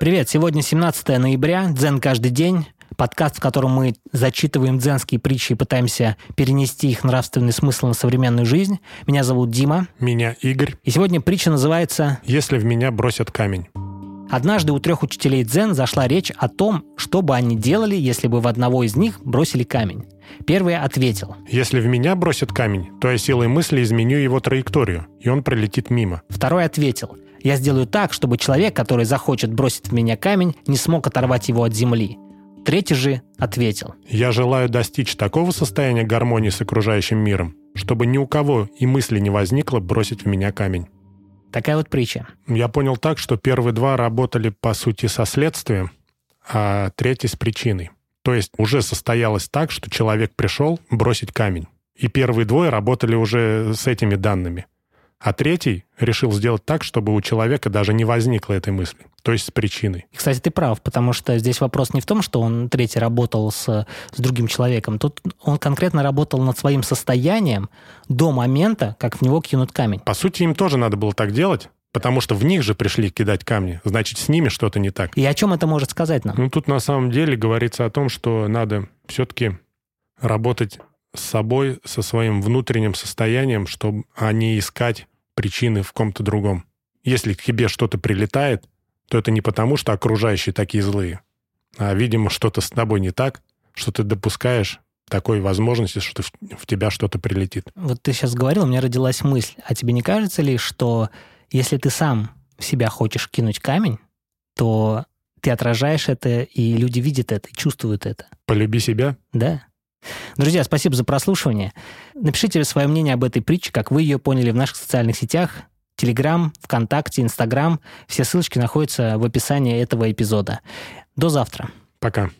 Привет, сегодня 17 ноября, дзен каждый день, подкаст, в котором мы зачитываем дзенские притчи и пытаемся перенести их нравственный смысл на современную жизнь. Меня зовут Дима. Меня Игорь. И сегодня притча называется «Если в меня бросят камень». Однажды у трех учителей дзен зашла речь о том, что бы они делали, если бы в одного из них бросили камень. Первый ответил. Если в меня бросят камень, то я силой мысли изменю его траекторию, и он пролетит мимо. Второй ответил. Я сделаю так, чтобы человек, который захочет бросить в меня камень, не смог оторвать его от земли. Третий же ответил. Я желаю достичь такого состояния гармонии с окружающим миром, чтобы ни у кого и мысли не возникло бросить в меня камень. Такая вот притча. Я понял так, что первые два работали по сути со следствием, а третий с причиной. То есть уже состоялось так, что человек пришел бросить камень. И первые двое работали уже с этими данными. А третий решил сделать так, чтобы у человека даже не возникло этой мысли, то есть с причиной. И, кстати, ты прав, потому что здесь вопрос не в том, что он третий работал с, с другим человеком. Тут он конкретно работал над своим состоянием до момента, как в него кинут камень. По сути, им тоже надо было так делать, Потому что в них же пришли кидать камни. Значит, с ними что-то не так. И о чем это может сказать нам? Ну, тут на самом деле говорится о том, что надо все-таки работать с собой, со своим внутренним состоянием, чтобы а не искать причины в ком-то другом. Если к тебе что-то прилетает, то это не потому, что окружающие такие злые, а, видимо, что-то с тобой не так, что ты допускаешь такой возможности, что в, тебя что-то прилетит. Вот ты сейчас говорил, у меня родилась мысль, а тебе не кажется ли, что если ты сам в себя хочешь кинуть камень, то ты отражаешь это, и люди видят это, чувствуют это. Полюби себя? Да. Друзья, спасибо за прослушивание. Напишите свое мнение об этой притче, как вы ее поняли в наших социальных сетях. Телеграм, ВКонтакте, Инстаграм. Все ссылочки находятся в описании этого эпизода. До завтра. Пока.